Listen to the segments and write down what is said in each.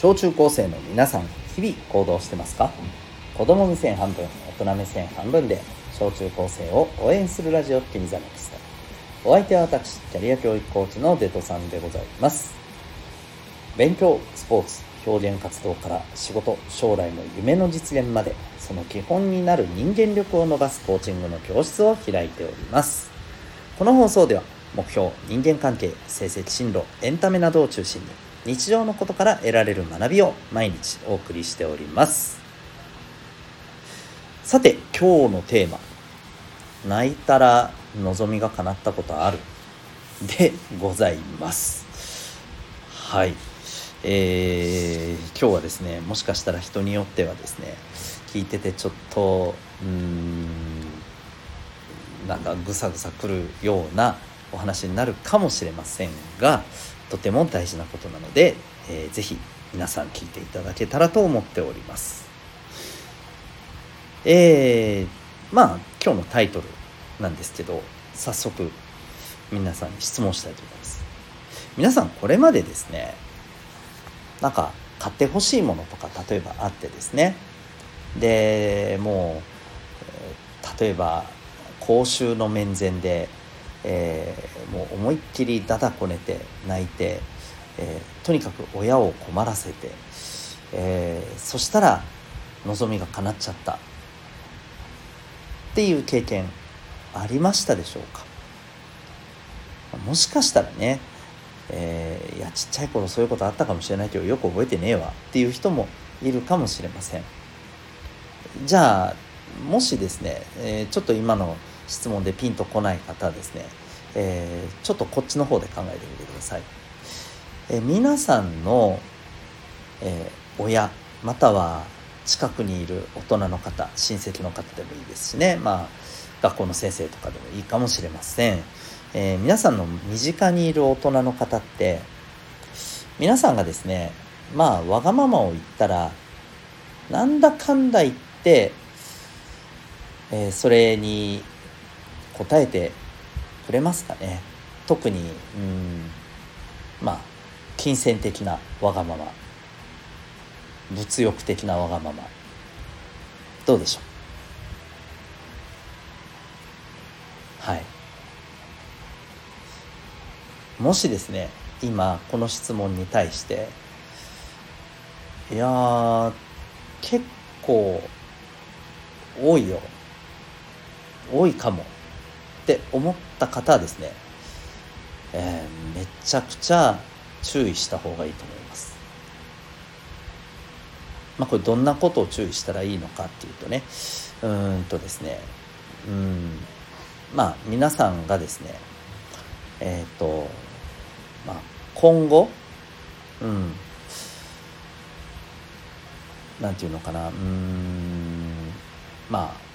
小中高生の皆さん日々行動してますか？子供目線半分大人目線半分で小中高生を応援するラジオ君 the NEXT お相手は私キャリア教育コーチのデトさんでございます。勉強スポーツ表現活動から仕事将来の夢の実現までその基本になる人間力を伸ばすコーチングの教室を開いております。この放送では目標人間関係成績進路エンタメなどを中心に日常のことから得られる学びを毎日お送りしております。さて今日のテーマ「泣いたら望みが叶ったことある」でございます。はい。えー、今日はですねもしかしたら人によってはですね聞いててちょっとうーんなんかぐさぐさくるようなお話になるかもしれませんがとても大事なことなので、えー、ぜひ皆さん聞いていただけたらと思っております。えー、まあ今日のタイトルなんですけど早速皆さんに質問したいと思います。皆さんこれまでですねなんか買ってほしいものとか例えばあってですね。でもう例えば公衆の面前で、えー、もう思いっきりだだこねて泣いて、えー、とにかく親を困らせて、えー、そしたら望みが叶っちゃった。っていう経験ありましたでしょうか。もしかしたらねえー、いやちっちゃい頃そういうことあったかもしれないけどよく覚えてねえわ。っていう人もいるかもしれません。じゃあもしですね、えー、ちょっと今の質問でピンとこない方はですね、えー、ちょっとこっちの方で考えてみてください、え皆さんの、え親または近くにいる大人の方親戚の方でもいいですしね。まあ学校の先生とかでもいいかもしれません。えー、皆さんの身近にいる大人の方って皆さんがですねまあわがままを言ったらなんだかんだ言って、えー、それに応えてくれますかね。特にうんまあ金銭的なわがまま。物欲的なわがまま。どうでしょう？はい。もしですね今この質問に対していや結構多いよ。多いかも。って思った方はですね、えー、めちゃくちゃ注意した方がいいと思います。まあこれどんなことを注意したらいいのかっていうとねうんとですねうんまあ皆さんがですねえっ、ー、とまあ、今後、うん、なんていうのかな、うん、まあ、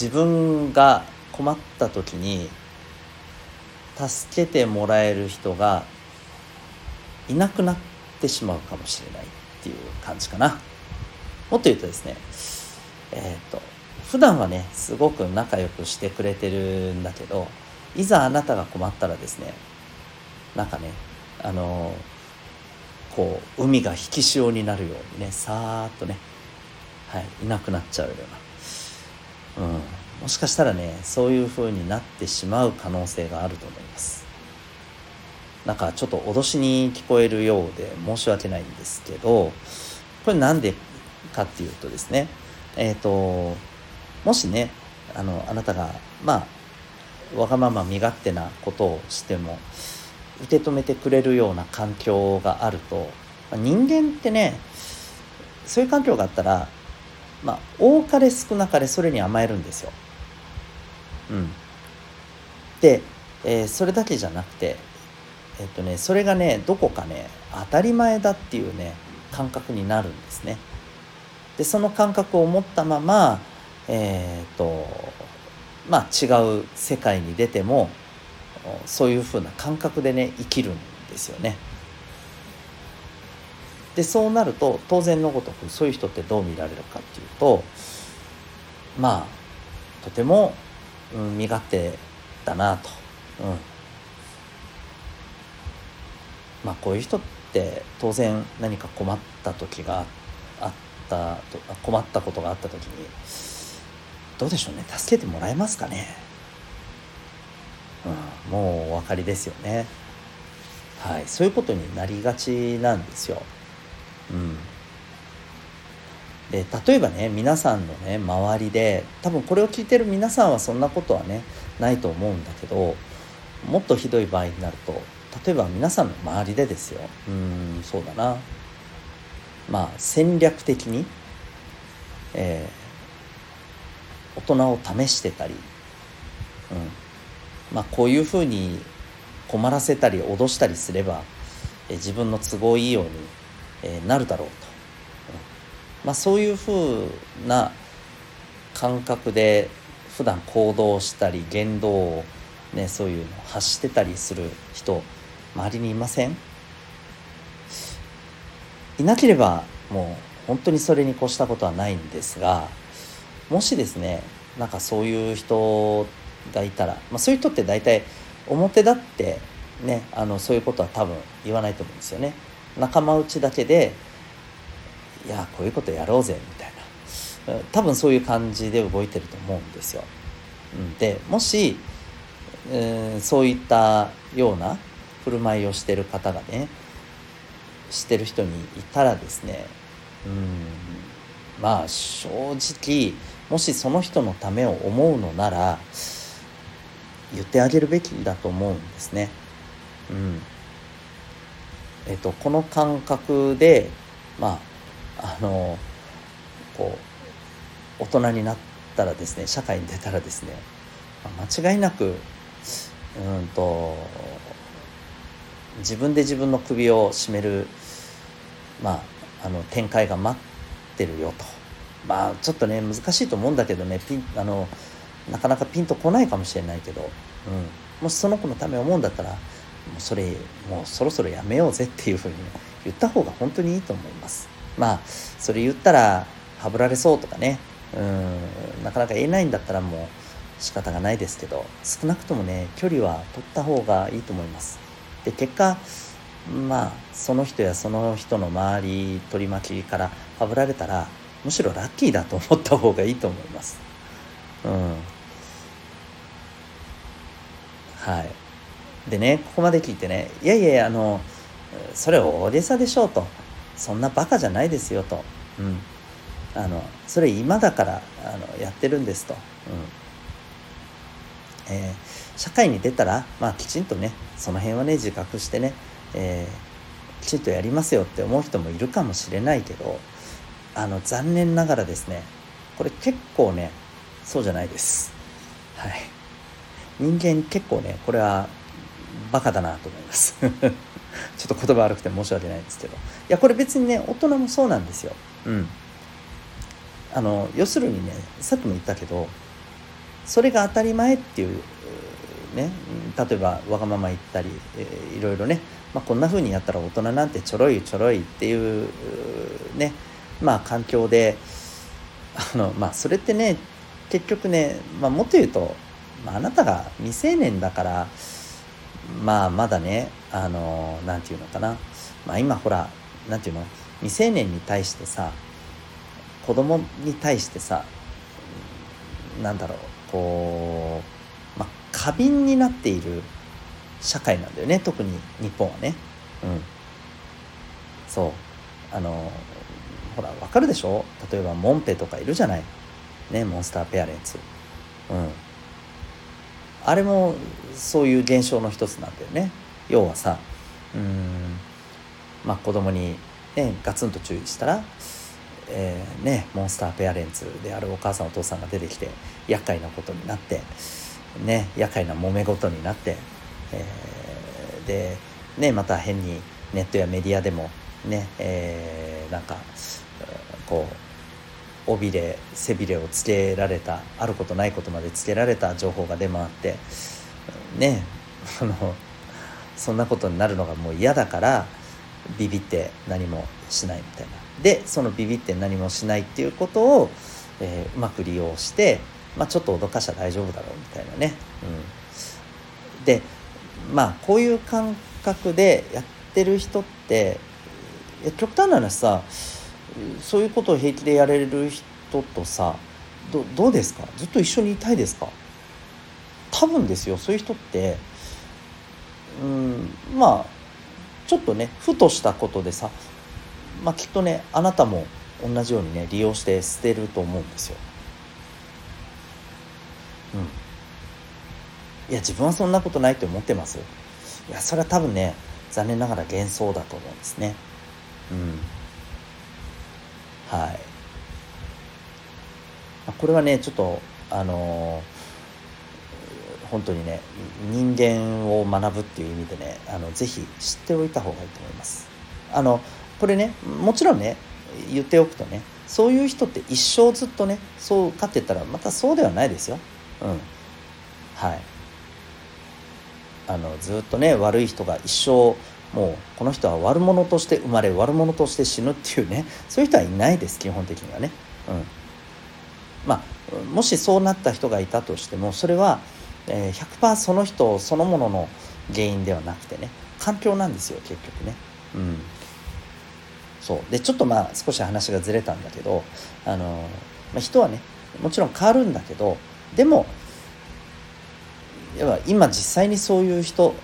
自分が困った時に助けてもらえる人がいなくなってしまうかもしれないっていう感じかな。もっと言うとですね、えっ、ー、と、普段はね、すごく仲良くしてくれてるんだけど、いざあなたが困ったらですねなんかねあのこう海が引き潮になるようにねさーっとね、はい、いなくなっちゃうような、うん、もしかしたらねそういう風になってしまう可能性があると思います。なんかちょっと脅しに聞こえるようで申し訳ないんですけどこれなんでかっていうとですねえっ、ー、ともしねあのあなたがまあわがまま身勝手なことをしても受け止めてくれるような環境があると人間ってねそういう環境があったらまあ多かれ少なかれそれに甘えるんですよ。うん、で、えー、それだけじゃなくてえっとねそれがねどこかね当たり前だっていうね感覚になるんですね。でその感覚を持ったままえー、っとまあ、違う世界に出てもそういうふうな感覚でね生きるんですよね。でそうなると当然のごとくそういう人ってどう見られるかっていうとまあとても、うん、身勝手だなと、うん、まあこういう人って当然何か困った時があった困ったことがあった時にどうでしょうね。助けてもらえますかね、うん、もうお分かりですよね。はい。そういうことになりがちなんですよ。うん。で例えばね皆さんのね周りで多分これを聞いてる皆さんはそんなことはねないと思うんだけどもっとひどい場合になると例えば皆さんの周りでですよ。うんそうだな。まあ戦略的に、えー、大人を試してたり、うん。まあ、こういうふうに困らせたり脅したりすれば、え、自分の都合いいように、え、なるだろうと、まあ、そういうふうな感覚で普段行動したり言動を、ね、そういうのを発してたりする人周りにいません？いなければもう本当にそれに越したことはないんですがもしですねなんかそういう人がいたら、まあ、そういう人って大体表立ってねあのそういうことは多分言わないと思うんですよね。仲間内だけでいやこういうことやろうぜみたいな。多分そういう感じで動いてると思うんですよ、でもし、えー、そういったような振る舞いをしてる方がねしてる人にいたらですねうんまあ正直もしその人のためを思うのなら言ってあげるべきだと思うんですね。うん。えっと、この感覚でまああのこう大人になったらですね社会に出たらですね間違いなくうんと自分で自分の首を絞める、まあ、あの展開が待ってるよと。まあちょっとね難しいと思うんだけどねピンあのなかなかピンとこないかもしれないけど、うん、もしその子のため思うんだったらもうそれもうそろそろやめようぜっていうふうに、ね、言った方が本当にいいと思います。まあそれ言ったらはぶられそうとかねうんなかなか言えないんだったらもう仕方がないですけど少なくともね距離は取った方がいいと思います。で結果まあその人やその人の周り取り巻きからはぶられたらむしろラッキーだと思った方がいいと思います。うん。はい。でねここまで聞いてねいやいやいやあのそれ大げさでしょうとそんなバカじゃないですよと。うん。あのそれ今だからあのやってるんですと。うんえー、社会に出たら、まあ、きちんとねその辺はね自覚してね、えー、きちんとやりますよって思う人もいるかもしれないけどあの残念ながらですねこれ結構ねそうじゃないですはい人間結構ねこれはバカだなと思います。ちょっと言葉悪くて申し訳ないんですけど。いやこれ別にね大人もそうなんですよ。うん。あの要するにねさっきも言ったけどそれが当たり前っていうね例えばわがまま言ったり、えー、いろいろね、まあ、こんな風にやったら大人なんてちょろいちょろいっていうねまあ環境であのまあそれってね結局ね、まあ、もっと言うと、ま、あなたが未成年だからまあまだねあのなんていうのかな、まあ、今ほらなんていうの？未成年に対してさ子供に対してさなんだろうこう、まあ、過敏になっている社会なんだよね。特に日本はね。うん。そう。あのほらわかるでしょ？例えばモンペとかいるじゃない。ねモンスターペアレンツ。うん。あれもそういう現象の一つなんだよね。要はさうんまあ子供にねガツンと注意したらえー、ね、モンスターペアレンツであるお母さんお父さんが出てきて厄介なことになって、ね、厄介な揉め事になって、えー、で、ね、また変にネットやメディアでもね、えー、なんかこう尾びれ背びれをつけられたあることないことまでつけられた情報が出回ってねあのそんなことになるのがもう嫌だからビビって何もしないみたいな。でそのビビって何もしないっていうことを、えー、うまく利用して、まあ、ちょっと脅かしゃ大丈夫だろうみたいなね、うん、でまあこういう感覚でやってる人って極端な話さそういうことを平気でやれる人とさどどうですか？ずっと一緒にいたいですか？多分ですよそういう人ってうんまあちょっとねふとしたことでさまあきっとねあなたも同じようにね利用して捨てると思うんですよ。うん。いや自分はそんなことないって思ってますいやそれは多分ね残念ながら幻想だと思うんですね。うん。はい。これはねちょっとあのー本当にね人間を学ぶっていう意味でねあのぜひ知っておいた方がいいと思います。あのこれねもちろんね言っておくとねそういう人って一生ずっとねそうかって言ったらまたそうではないですよ。うん。はい。あのずっとね悪い人が一生もうこの人は悪者として生まれ悪者として死ぬっていうねそういう人はいないです基本的にはね。うん。まあもしそうなった人がいたとしてもそれはえ、100%その人そのものの原因ではなくてね環境なんですよ結局ね。うん、そう。でちょっとまあ少し話がずれたんだけど、あのまあ、人はねもちろん変わるんだけどでも要は今実際にそういう人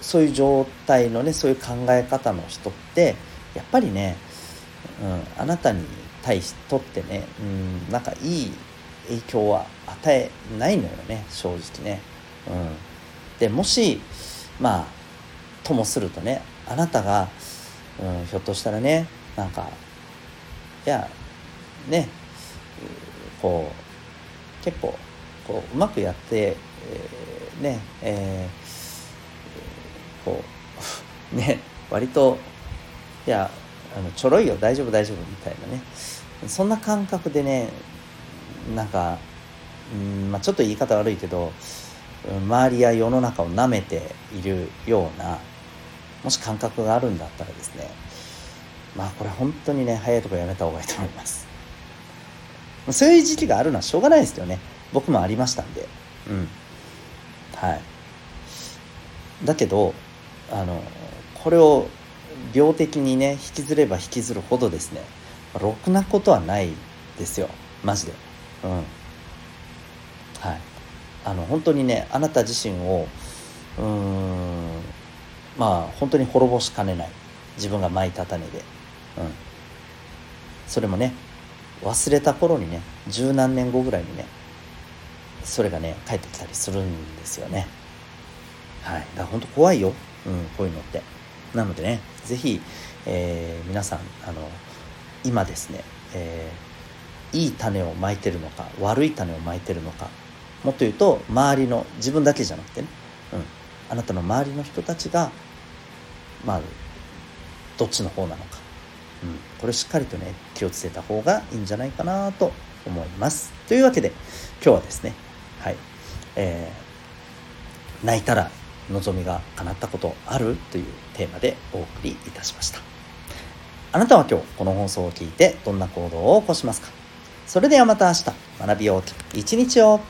そういう状態のねそういう考え方の人ってやっぱりね、うん、あなたに対しとってね、うん、なんかいい影響は与えないのよね正直ね。うん、でもしまあともするとねあなたが、うん、ひょっとしたらねなんかいやねこう結構こううまくやって、えー、ねえー、こう ね割といやあのちょろいよ大丈夫大丈夫みたいなね。そんな感覚でねなんかうん、まあ、ちょっと言い方悪いけど周りや世の中をなめているようなもし感覚があるんだったらですねまあこれ本当にね早いとこやめた方がいいと思います。そういう時期があるのはしょうがないですよね。僕もありましたんで。うん。はい。だけどあのこれを病的にね引きずれば引きずるほどですね。ろくなことはないですよ。マジで。うん。はい。あの本当にねあなた自身をうーんまあ本当に滅ぼしかねない。自分が巻いた種で、うん、それもね忘れた頃にね十何年後ぐらいにねそれがね帰ってきたりするんですよね。はい。だから本当怖いよ、うん、こういうのってなのでね是非、えー、皆さんあの今ですね、えーいい種をまいてるのか悪い種をまいてるのかもっと言うと周りの自分だけじゃなくてね、うん、あなたの周りの人たちがまあどっちの方なのか、うん、これしっかりとね気をつけた方がいいんじゃないかなと思います。というわけで今日はですねはい、えー、泣いたら望みが叶ったことあるというテーマでお送りいたしました。あなたは今日この放送を聞いてどんな行動を起こしますか？それではまた明日学びようと一日を